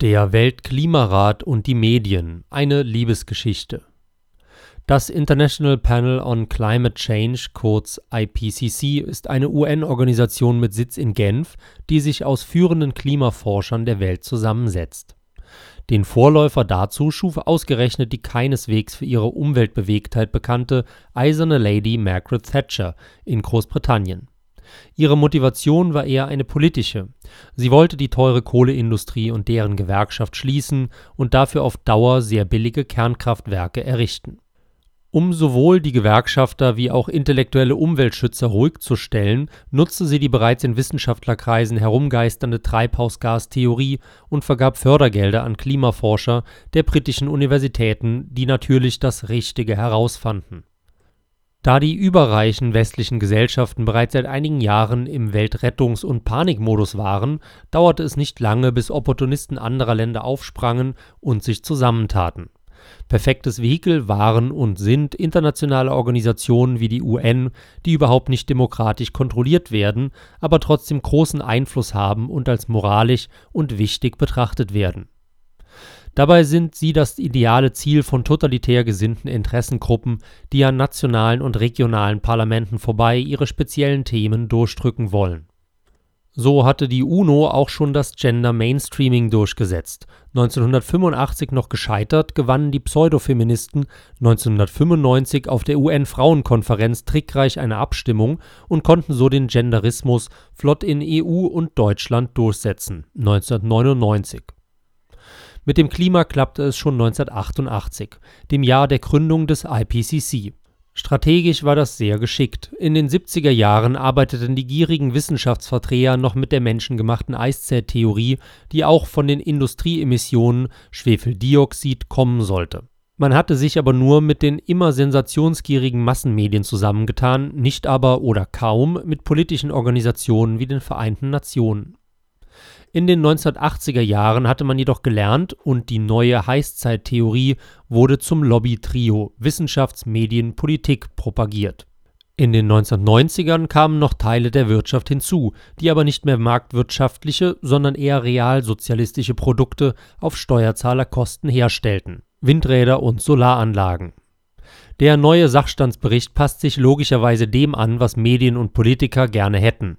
Der Weltklimarat und die Medien. Eine Liebesgeschichte. Das International Panel on Climate Change, kurz IPCC, ist eine UN-Organisation mit Sitz in Genf, die sich aus führenden Klimaforschern der Welt zusammensetzt. Den Vorläufer dazu schuf ausgerechnet die keineswegs für ihre Umweltbewegtheit bekannte Eiserne Lady Margaret Thatcher in Großbritannien Ihre Motivation war eher eine politische. Sie wollte die teure Kohleindustrie und deren Gewerkschaft schließen und dafür auf Dauer sehr billige Kernkraftwerke errichten. Um sowohl die Gewerkschafter wie auch intellektuelle Umweltschützer ruhig zu stellen, nutzte sie die bereits in Wissenschaftlerkreisen herumgeisternde Treibhausgastheorie und vergab Fördergelder an Klimaforscher der britischen Universitäten, die natürlich das Richtige herausfanden da die überreichen westlichen Gesellschaften bereits seit einigen Jahren im Weltrettungs und Panikmodus waren, dauerte es nicht lange, bis Opportunisten anderer Länder aufsprangen und sich zusammentaten. Perfektes Vehikel waren und sind internationale Organisationen wie die UN, die überhaupt nicht demokratisch kontrolliert werden, aber trotzdem großen Einfluss haben und als moralisch und wichtig betrachtet werden Dabei sind sie das ideale Ziel von totalitär gesinnten Interessengruppen, die an nationalen und regionalen Parlamenten vorbei ihre speziellen Themen durchdrücken wollen. So hatte die UNO auch schon das Gender Mainstreaming durchgesetzt. 1985 noch gescheitert, gewannen die Pseudofeministen 1995 auf der UN-Frauenkonferenz trickreich eine Abstimmung und konnten so den Genderismus flott in EU und Deutschland durchsetzen. 1999 mit dem Klima klappte es schon 1988, dem Jahr der Gründung des IPCC. Strategisch war das sehr geschickt. In den 70er Jahren arbeiteten die gierigen Wissenschaftsvertreter noch mit der menschengemachten Eiszeittheorie, die auch von den Industrieemissionen Schwefeldioxid kommen sollte. Man hatte sich aber nur mit den immer sensationsgierigen Massenmedien zusammengetan, nicht aber oder kaum mit politischen Organisationen wie den Vereinten Nationen. In den 1980er Jahren hatte man jedoch gelernt und die neue Heißzeittheorie wurde zum Lobby-Trio Wissenschafts Medien Politik propagiert. In den 1990ern kamen noch Teile der Wirtschaft hinzu, die aber nicht mehr marktwirtschaftliche, sondern eher realsozialistische Produkte auf Steuerzahlerkosten herstellten Windräder und Solaranlagen der neue Sachstandsbericht passt sich logischerweise dem an, was Medien und Politiker gerne hätten.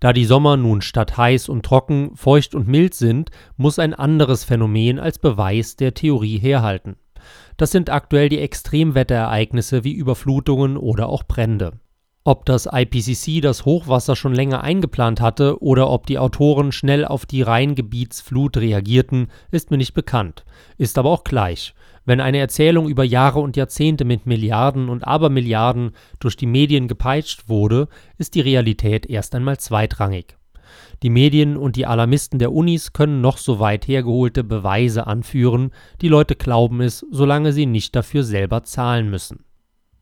Da die Sommer nun statt heiß und trocken, feucht und mild sind, muss ein anderes Phänomen als Beweis der Theorie herhalten. Das sind aktuell die Extremwetterereignisse wie Überflutungen oder auch Brände. Ob das IPCC das Hochwasser schon länger eingeplant hatte oder ob die Autoren schnell auf die Rheingebietsflut reagierten, ist mir nicht bekannt. Ist aber auch gleich. Wenn eine Erzählung über Jahre und Jahrzehnte mit Milliarden und Abermilliarden durch die Medien gepeitscht wurde, ist die Realität erst einmal zweitrangig. Die Medien und die Alarmisten der Unis können noch so weit hergeholte Beweise anführen, die Leute glauben es, solange sie nicht dafür selber zahlen müssen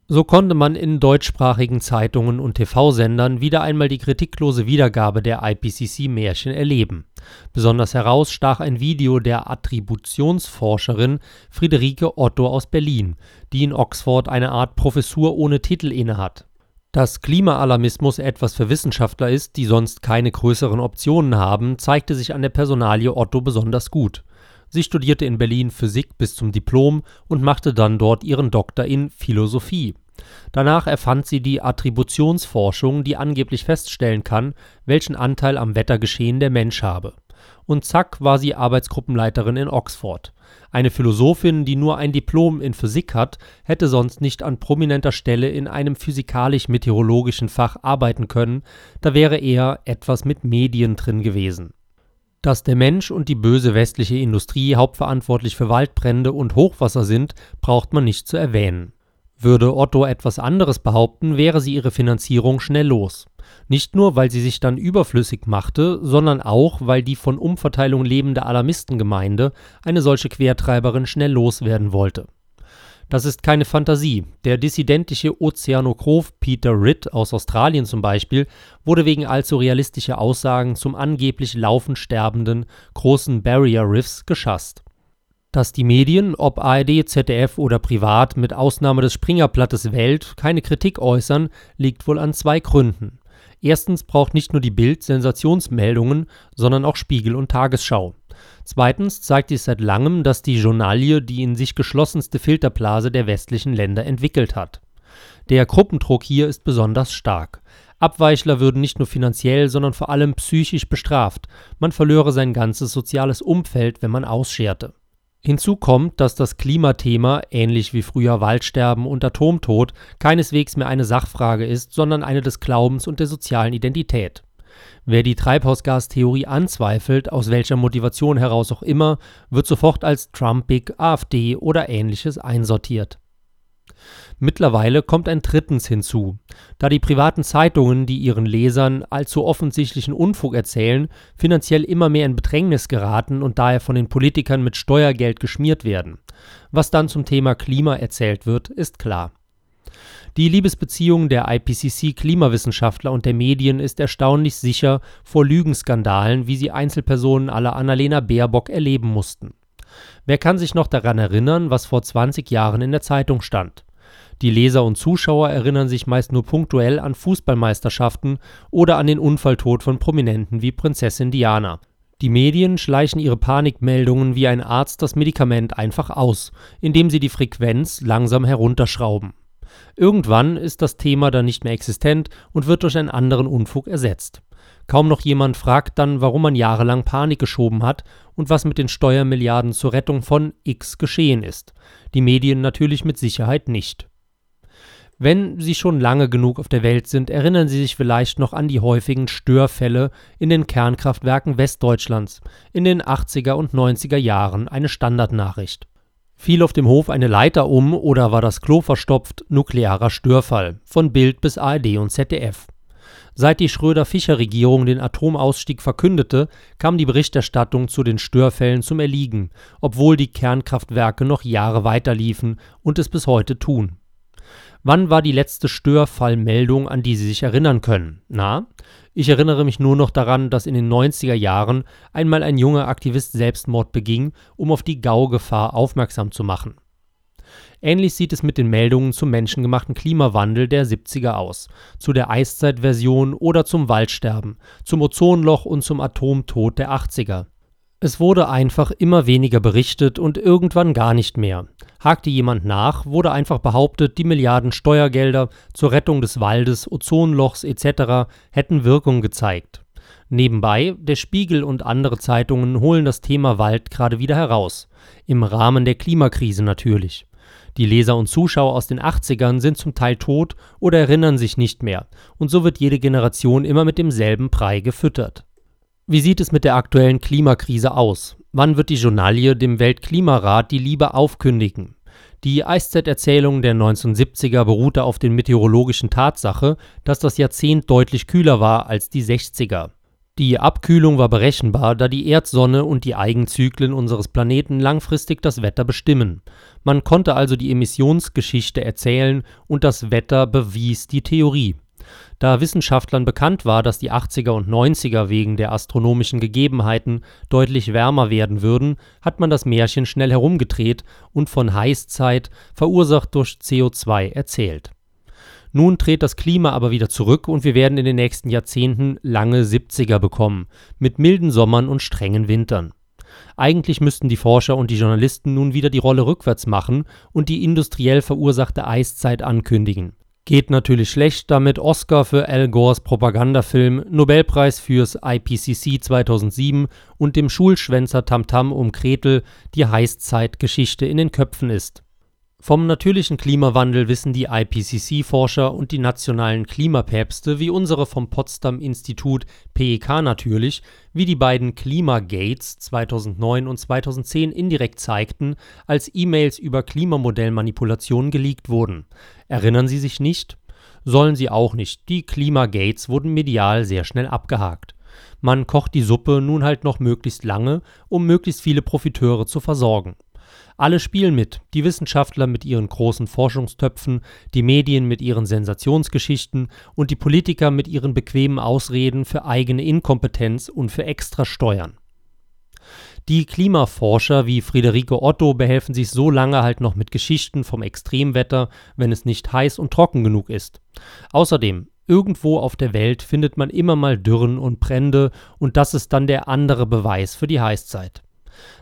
so konnte man in deutschsprachigen Zeitungen und TV-Sendern wieder einmal die kritiklose Wiedergabe der IPCC-Märchen erleben. Besonders heraus stach ein Video der Attributionsforscherin Friederike Otto aus Berlin, die in Oxford eine Art Professur ohne Titel innehat. Dass Klimaalarmismus etwas für Wissenschaftler ist, die sonst keine größeren Optionen haben, zeigte sich an der Personalie Otto besonders gut Sie studierte in Berlin Physik bis zum Diplom und machte dann dort ihren Doktor in Philosophie. Danach erfand sie die Attributionsforschung, die angeblich feststellen kann, welchen Anteil am Wettergeschehen der Mensch habe. Und zack war sie Arbeitsgruppenleiterin in Oxford. Eine Philosophin, die nur ein Diplom in Physik hat, hätte sonst nicht an prominenter Stelle in einem physikalisch-meteorologischen Fach arbeiten können, da wäre eher etwas mit Medien drin gewesen dass der Mensch und die böse westliche Industrie hauptverantwortlich für Waldbrände und Hochwasser sind, braucht man nicht zu erwähnen. Würde Otto etwas anderes behaupten, wäre sie ihre Finanzierung schnell los. Nicht nur, weil sie sich dann überflüssig machte, sondern auch, weil die von Umverteilung lebende Alarmistengemeinde eine solche Quertreiberin schnell loswerden wollte das ist keine Fantasie. Der dissidentische Ozeanograph Peter Ritt aus Australien zum Beispiel wurde wegen allzu realistischer Aussagen zum angeblich laufend sterbenden großen Barrier Riffs geschasst. Dass die Medien, ob ARD, ZDF oder privat, mit Ausnahme des Springerblattes Welt keine Kritik äußern, liegt wohl an zwei Gründen Erstens braucht nicht nur die Bild Sensationsmeldungen, sondern auch Spiegel und Tagesschau. Zweitens zeigt sich seit langem, dass die Journalie die in sich geschlossenste Filterblase der westlichen Länder entwickelt hat. Der Gruppendruck hier ist besonders stark. Abweichler würden nicht nur finanziell, sondern vor allem psychisch bestraft. Man verlöre sein ganzes soziales Umfeld, wenn man ausscherte. Hinzu kommt, dass das Klimathema, ähnlich wie früher Waldsterben und Atomtod, keineswegs mehr eine Sachfrage ist, sondern eine des Glaubens und der sozialen Identität. Wer die Treibhausgastheorie anzweifelt, aus welcher Motivation heraus auch immer, wird sofort als Trumpig, AfD oder ähnliches einsortiert. Mittlerweile kommt ein drittens hinzu. Da die privaten Zeitungen, die ihren Lesern allzu offensichtlichen Unfug erzählen, finanziell immer mehr in Bedrängnis geraten und daher von den Politikern mit Steuergeld geschmiert werden. Was dann zum Thema Klima erzählt wird, ist klar. Die Liebesbeziehung der IPCC-Klimawissenschaftler und der Medien ist erstaunlich sicher vor Lügenskandalen, wie sie Einzelpersonen aller Annalena Baerbock erleben mussten. Wer kann sich noch daran erinnern, was vor 20 Jahren in der Zeitung stand? Die Leser und Zuschauer erinnern sich meist nur punktuell an Fußballmeisterschaften oder an den Unfalltod von Prominenten wie Prinzessin Diana. Die Medien schleichen ihre Panikmeldungen wie ein Arzt das Medikament einfach aus, indem sie die Frequenz langsam herunterschrauben. Irgendwann ist das Thema dann nicht mehr existent und wird durch einen anderen Unfug ersetzt. Kaum noch jemand fragt dann, warum man jahrelang Panik geschoben hat und was mit den Steuermilliarden zur Rettung von X geschehen ist. Die Medien natürlich mit Sicherheit nicht. Wenn Sie schon lange genug auf der Welt sind, erinnern Sie sich vielleicht noch an die häufigen Störfälle in den Kernkraftwerken Westdeutschlands in den 80er und 90er Jahren eine Standardnachricht. Fiel auf dem Hof eine Leiter um oder war das Klo verstopft, nuklearer Störfall, von Bild bis ARD und ZDF. Seit die Schröder-Fischer-Regierung den Atomausstieg verkündete, kam die Berichterstattung zu den Störfällen zum Erliegen, obwohl die Kernkraftwerke noch Jahre weiterliefen und es bis heute tun. Wann war die letzte Störfallmeldung, an die Sie sich erinnern können? Na? Ich erinnere mich nur noch daran, dass in den 90er Jahren einmal ein junger Aktivist Selbstmord beging, um auf die Gaugefahr aufmerksam zu machen. Ähnlich sieht es mit den Meldungen zum menschengemachten Klimawandel der 70er aus, zu der Eiszeitversion oder zum Waldsterben, zum Ozonloch und zum Atomtod der 80er. Es wurde einfach immer weniger berichtet und irgendwann gar nicht mehr. Hakte jemand nach, wurde einfach behauptet, die Milliarden Steuergelder zur Rettung des Waldes, Ozonlochs etc. hätten Wirkung gezeigt. Nebenbei, der Spiegel und andere Zeitungen holen das Thema Wald gerade wieder heraus. Im Rahmen der Klimakrise natürlich. Die Leser und Zuschauer aus den 80ern sind zum Teil tot oder erinnern sich nicht mehr, und so wird jede Generation immer mit demselben Brei gefüttert. Wie sieht es mit der aktuellen Klimakrise aus? Wann wird die Journalie dem Weltklimarat die Liebe aufkündigen? Die Eiszeit-Erzählung der 1970er beruhte auf den meteorologischen Tatsache, dass das Jahrzehnt deutlich kühler war als die 60er. Die Abkühlung war berechenbar, da die Erdsonne und die Eigenzyklen unseres Planeten langfristig das Wetter bestimmen. Man konnte also die Emissionsgeschichte erzählen und das Wetter bewies die Theorie. Da Wissenschaftlern bekannt war, dass die 80er und 90er wegen der astronomischen Gegebenheiten deutlich wärmer werden würden, hat man das Märchen schnell herumgedreht und von Heißzeit, verursacht durch CO2, erzählt. Nun dreht das Klima aber wieder zurück und wir werden in den nächsten Jahrzehnten lange 70er bekommen, mit milden Sommern und strengen Wintern. Eigentlich müssten die Forscher und die Journalisten nun wieder die Rolle rückwärts machen und die industriell verursachte Eiszeit ankündigen. Geht natürlich schlecht, damit Oscar für Al Gores Propagandafilm, Nobelpreis fürs IPCC 2007 und dem Schulschwänzer Tamtam um Gretel die Heißzeitgeschichte in den Köpfen ist. Vom natürlichen Klimawandel wissen die IPCC-Forscher und die nationalen Klimapäpste wie unsere vom Potsdam-Institut PEK natürlich, wie die beiden Klimagates 2009 und 2010 indirekt zeigten, als E-Mails über Klimamodellmanipulationen geleakt wurden. Erinnern Sie sich nicht? Sollen Sie auch nicht. Die Klimagates wurden medial sehr schnell abgehakt. Man kocht die Suppe nun halt noch möglichst lange, um möglichst viele Profiteure zu versorgen. Alle spielen mit, die Wissenschaftler mit ihren großen Forschungstöpfen, die Medien mit ihren Sensationsgeschichten und die Politiker mit ihren bequemen Ausreden für eigene Inkompetenz und für Extrasteuern. Die Klimaforscher wie Friederike Otto behelfen sich so lange halt noch mit Geschichten vom Extremwetter, wenn es nicht heiß und trocken genug ist. Außerdem, Irgendwo auf der Welt findet man immer mal Dürren und Brände, und das ist dann der andere Beweis für die Heißzeit.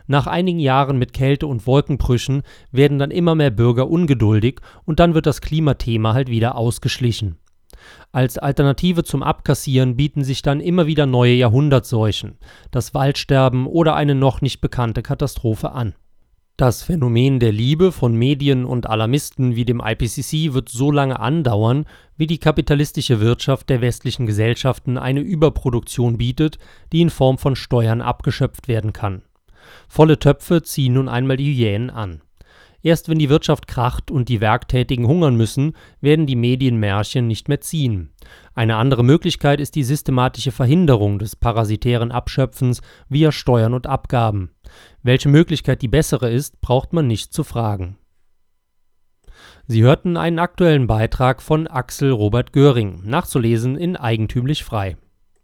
Nach einigen Jahren mit Kälte und Wolkenbrüchen werden dann immer mehr Bürger ungeduldig und dann wird das Klimathema halt wieder ausgeschlichen. Als Alternative zum Abkassieren bieten sich dann immer wieder neue Jahrhundertseuchen, das Waldsterben oder eine noch nicht bekannte Katastrophe an. Das Phänomen der Liebe von Medien und Alarmisten wie dem IPCC wird so lange andauern, wie die kapitalistische Wirtschaft der westlichen Gesellschaften eine Überproduktion bietet, die in Form von Steuern abgeschöpft werden kann. Volle Töpfe ziehen nun einmal die Hyänen an. Erst wenn die Wirtschaft kracht und die Werktätigen hungern müssen, werden die Medienmärchen nicht mehr ziehen. Eine andere Möglichkeit ist die systematische Verhinderung des parasitären Abschöpfens via Steuern und Abgaben. Welche Möglichkeit die bessere ist, braucht man nicht zu fragen. Sie hörten einen aktuellen Beitrag von Axel Robert Göring, nachzulesen in Eigentümlich Frei